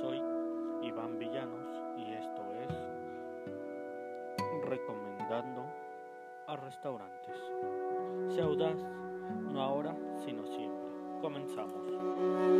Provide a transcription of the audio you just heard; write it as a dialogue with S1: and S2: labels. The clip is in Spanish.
S1: soy Iván Villanos y esto es Recomendando a Restaurantes. Sea audaz, no ahora, sino siempre. Comenzamos.